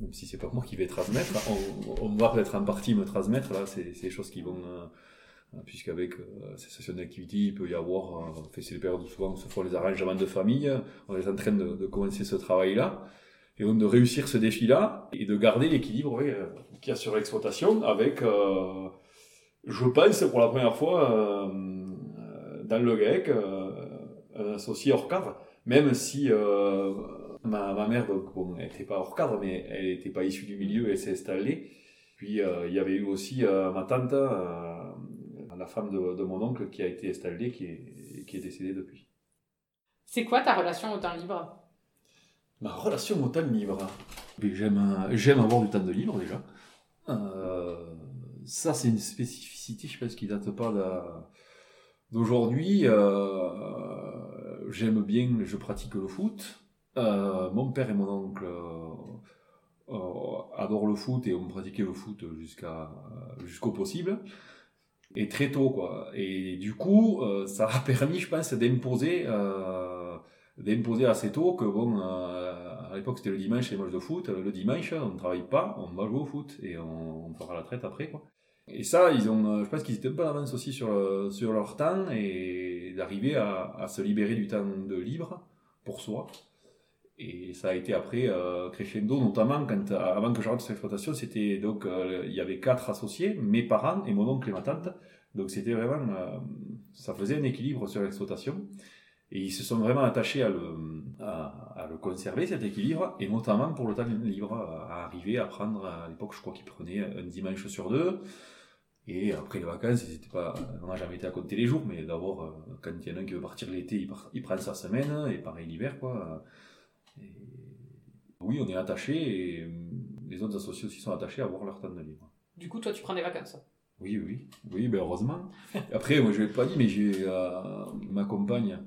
S2: même si c'est pas moi qui vais transmettre, on, on va peut-être en partie me transmettre, là, c'est des choses qui vont. Euh, euh, puisqu'avec euh, ces sessions d'activité, il peut y avoir, euh, fait c'est les périodes où souvent on se font les arrangements de famille, on est en train de, de commencer ce travail-là, et donc de réussir ce défi-là, et de garder l'équilibre oui, euh, qu'il y a sur l'exploitation, avec, euh, je pense pour la première fois, euh, dans le GAEC, un associé hors cadre, même si ma, ma mère, bon, elle n'était pas hors cadre, mais elle n'était pas issue du milieu, elle s'est installée, puis il y avait eu aussi ma tante, la femme de, mon oncle qui a été installée, qui est, qui est décédée depuis.
S1: C'est quoi ta relation au temps libre?
S2: Ma relation au temps libre? J'aime, j'aime avoir du temps de libre déjà. Euh, ça, c'est une spécificité, je pense, qui date pas d'aujourd'hui. Euh, j'aime bien, je pratique le foot. Euh, mon père et mon oncle adorent le foot et ont pratiqué le foot jusqu'à jusqu'au possible et très tôt quoi. Et du coup, euh, ça a permis, je pense, d'imposer, euh, d'imposer assez tôt que bon, euh, à l'époque c'était le dimanche les matchs de foot. Le dimanche, on ne travaille pas, on va jouer au foot et on, on fera la traite après quoi. Et ça, ils ont, je pense qu'ils étaient un peu aussi sur sur leur temps et d'arriver à, à se libérer du temps de libre pour soi. Et ça a été après euh, crescendo, notamment quand, avant que je rentre sur l'exploitation, c'était donc euh, il y avait quatre associés, mes parents et mon oncle et ma tante. Donc c'était vraiment, euh, ça faisait un équilibre sur l'exploitation. Et ils se sont vraiment attachés à le, à, le conserver, cet équilibre, et notamment pour le temps libre, à arriver à prendre, à l'époque, je crois qu'ils prenaient un dimanche sur deux. Et après les vacances, pas, on n'a jamais été à compter les jours, mais d'abord, euh, quand il y en a un qui veut partir l'été, il, il, prend sa semaine, et pareil l'hiver, quoi. Oui, on est attaché, et les autres associés aussi sont attachés à avoir leur temps de libre.
S1: Du coup, toi, tu prends des vacances
S2: Oui, oui, oui, ben heureusement. Après, moi, je ne l'ai pas dit, mais j'ai euh, ma compagne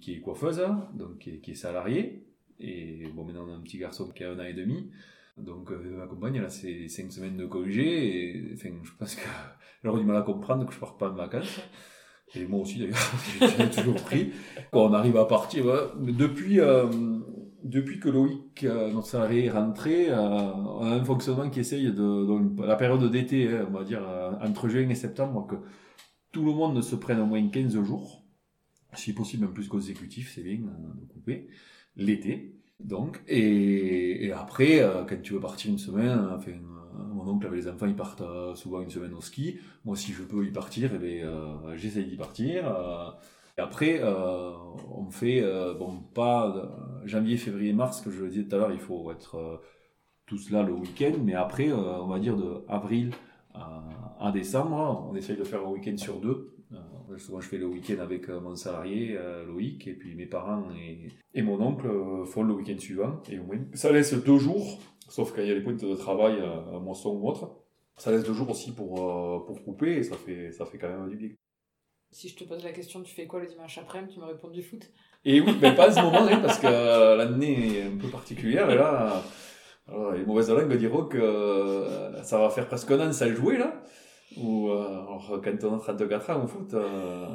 S2: qui est coiffeuse, donc qui est, salariée. Et bon, maintenant, on a un petit garçon qui a un an et demi. Donc, euh, ma compagne, elle a ses cinq semaines de congé. Et enfin, je pense qu'elle a du mal à comprendre que je ne parte pas de vacances. Et moi aussi, d'ailleurs, j'ai toujours pris. Quand on arrive à partir, depuis, euh, depuis que Loïc, euh, notre salarié, est rentré, on a un fonctionnement qui essaye de, donc, la période d'été, hein, on va dire, entre juin et septembre, que tout le monde se prenne au moins 15 jours si possible un plus consécutif, c'est bien euh, de couper, l'été. Donc, et, après, euh, quand tu veux partir une semaine, enfin, euh, mon oncle avec les enfants, ils partent souvent une semaine au ski. Moi, si je peux y partir, eh ben, j'essaye d'y partir. Et après, on fait, bon, pas janvier, février, mars, que je le disais tout à l'heure, il faut être tous là le week-end, mais après, on va dire de avril à, décembre, on essaye de faire un week-end sur deux euh, souvent, je fais le week-end avec euh, mon salarié, euh, Loïc, et puis mes parents et, et mon oncle font le week-end suivant. Et au moins, ça laisse deux jours, sauf quand il y a les pointes de travail, moisson ou autre. Ça laisse deux jours aussi pour, pour couper, et ça fait, ça fait quand même du bien.
S1: Si je te pose la question, tu fais quoi le dimanche après-midi? Tu me réponds du foot
S2: Et oui, mais pas à ce moment, là parce que l'année est un peu particulière, et là, les mauvaises langues diront que ça va faire presque un an sans jouer, là. Ou euh, alors, quand on a 34 ans au foot, euh,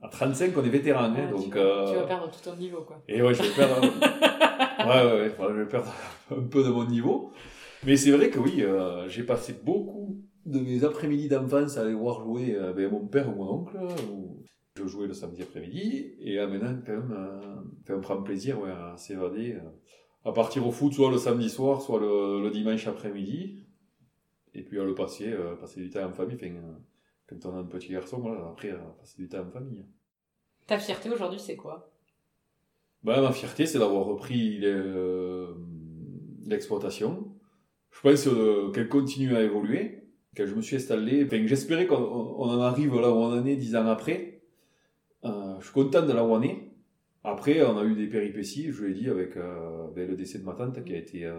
S2: à 35 on est vétéran. Hein, donc,
S1: tu, vas, euh, tu, vas, perdre tout ton niveau. Quoi.
S2: Et ouais, je vais perdre, ouais, ouais, ouais, je vais perdre un peu de mon niveau. Mais c'est vrai que oui, j'ai passé beaucoup de mes après-midi d'enfance à aller voir jouer ben, mon père ou mon oncle. Où je jouais le samedi après-midi. Et maintenant, quand même, on prend plaisir ouais, à s'évader. à partir au foot, soit le samedi soir, soit le, le dimanche après-midi. Et puis à le passer, euh, passer du temps en famille. Enfin, euh, quand on a un petit garçon, voilà, après, passer du temps en famille.
S1: Ta fierté aujourd'hui, c'est quoi?
S2: Ben, Ma fierté, c'est d'avoir repris euh, l'exploitation. Je pense qu'elle continue à évoluer. Quand je me suis installé, enfin, j'espérais qu'on en arrive là où on en est dix ans après. je suis content de là où on est. Après, on a eu des péripéties, je l'ai dit, avec ben, le décès de ma tante qui a été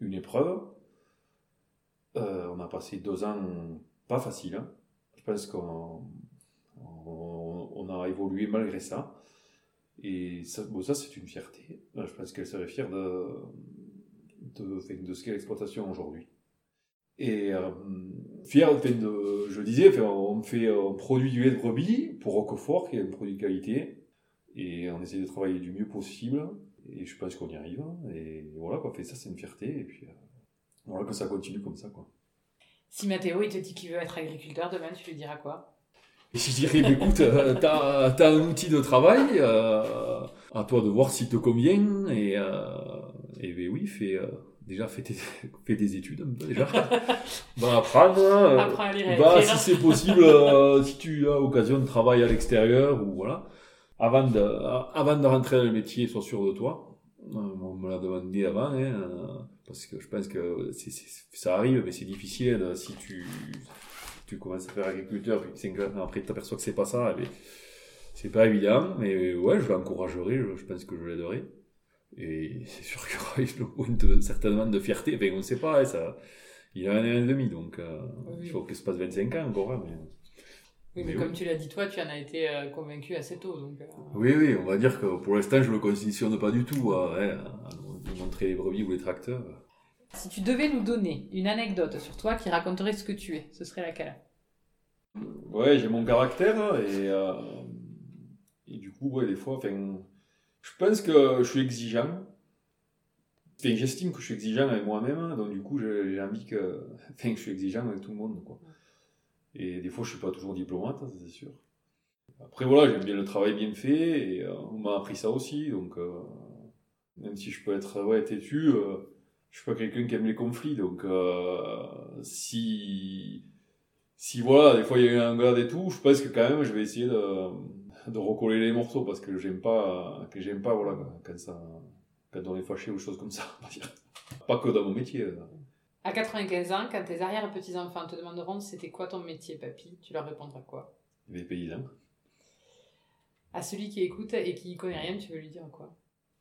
S2: une épreuve. Euh, on a passé deux ans pas faciles. Hein. Je pense qu'on on, a évolué malgré ça. Et ça, ça c'est une fierté. Je pense qu'elle serait fière de, de, de ce qu'est l'exploitation aujourd'hui. Et euh, fier, de, je disais, on fait un produit du lait de brebis pour Roquefort, qui est un produit de qualité, et on essaie de travailler du mieux possible. Et je pense qu'on y arrive. Hein. Et voilà, quoi. Fait ça, c'est une fierté. Et puis, euh, voilà, que ça continue comme ça, quoi.
S1: Si Mathéo, il te dit qu'il veut être agriculteur demain, tu lui diras quoi?
S2: Et je dirais, écoute, euh, t'as as un outil de travail, euh, à toi de voir s'il te convient, et, euh, et ben oui, fais, euh, déjà fais, fais, des études, déjà. va apprendre,
S1: Apprends à lire
S2: va, si c'est possible, si tu as occasion de travailler à l'extérieur, ou voilà, avant de, avant de rentrer dans le métier, sois sûr de toi. On me l'a demandé avant, hein, parce que je pense que ça arrive, mais c'est difficile hein, si tu, tu commences à faire agriculteur, puis 5 ans après tu t'aperçois que c'est pas ça, mais c'est pas évident, mais ouais, je l'encouragerai, je, pense que je l'aiderai. Et c'est sûr qu'il y aura une, certainement de fierté, enfin on ne sait pas, hein, ça, il a un an et demi, donc euh, il faut qu'il se passe 25 ans encore. Hein, mais...
S1: Oui, mais, comme tu l'as dit toi, tu en as été euh, convaincu assez tôt. Donc, euh.
S2: Oui, oui, on va dire que pour l'instant, je ne le conditionne pas du tout à, montrer les brebis ou les tracteurs.
S1: Si tu devais nous donner une anecdote sur toi qui raconterait ce que tu es, ce serait laquelle?
S2: Ouais, j'ai mon caractère hein, et, euh, et du coup, ouais, des fois, je pense que je suis exigeant. J'estime que je suis exigeant avec moi-même, hein, donc du coup, j'ai envie que, je suis exigeant avec tout le monde. Quoi. Et des fois, je suis pas toujours diplomate, hein, c'est sûr. Après, voilà, j'aime bien le travail bien fait et euh, on m'a appris ça aussi, donc euh, même si je peux être ouais, têtu je suis pas quelqu'un qui aime les conflits, donc euh, si si voilà, des fois il y a eu un garde et tout, je pense que quand même je vais essayer de de recoller les morceaux parce que j'aime pas, que j'aime pas, voilà, quand ça, quand on est fâché ou choses comme ça, on va dire. Pas que dans mon métier.
S1: À 95 ans, quand tes arrière-petits-enfants te demanderont c'était quoi ton métier, papy, tu leur répondras quoi?
S2: Les paysans.
S1: À celui qui écoute et qui connaît rien, tu veux lui dire quoi?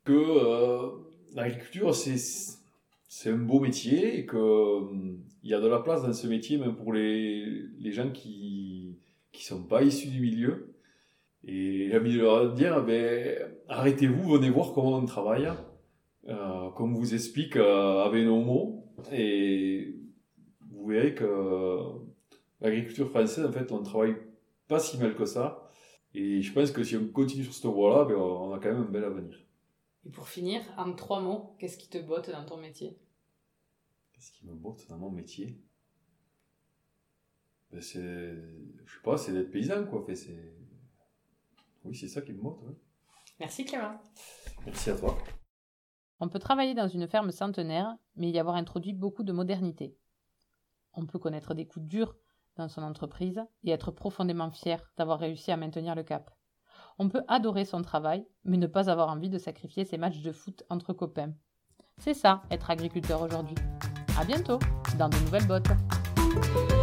S2: Que euh, l'agriculture, c'est, c'est un beau métier et que euh, y a de la place dans ce métier, même pour les, les gens qui qui sont pas issus du milieu. Et j'ai envie de leur dire, ben, arrêtez-vous, venez voir comment on travaille. Euh, comme on vous explique euh, avec nos mots. Et vous verrez que l'agriculture française, en fait, on travaille pas si mal que ça. Et je pense que si on continue sur cette voie-là, ben, on a quand même un bel avenir.
S1: Et pour finir, en trois mots, qu'est-ce qui te botte dans ton métier?
S2: Qu'est-ce qui me botte dans mon métier? Ben, C'est, je sais pas, c'est d'être paysan, quoi. Fait, c'est... Oui, c'est ça qui me botte. ouais.
S1: Merci Clément.
S2: Merci à toi.
S1: On peut travailler dans une ferme centenaire, mais y avoir introduit beaucoup de modernité. On peut connaître des coups durs dans son entreprise et être profondément fier d'avoir réussi à maintenir le cap. On peut adorer son travail, mais ne pas avoir envie de sacrifier ses matchs de foot entre copains. C'est ça, être agriculteur aujourd'hui. À bientôt dans de nouvelles bottes.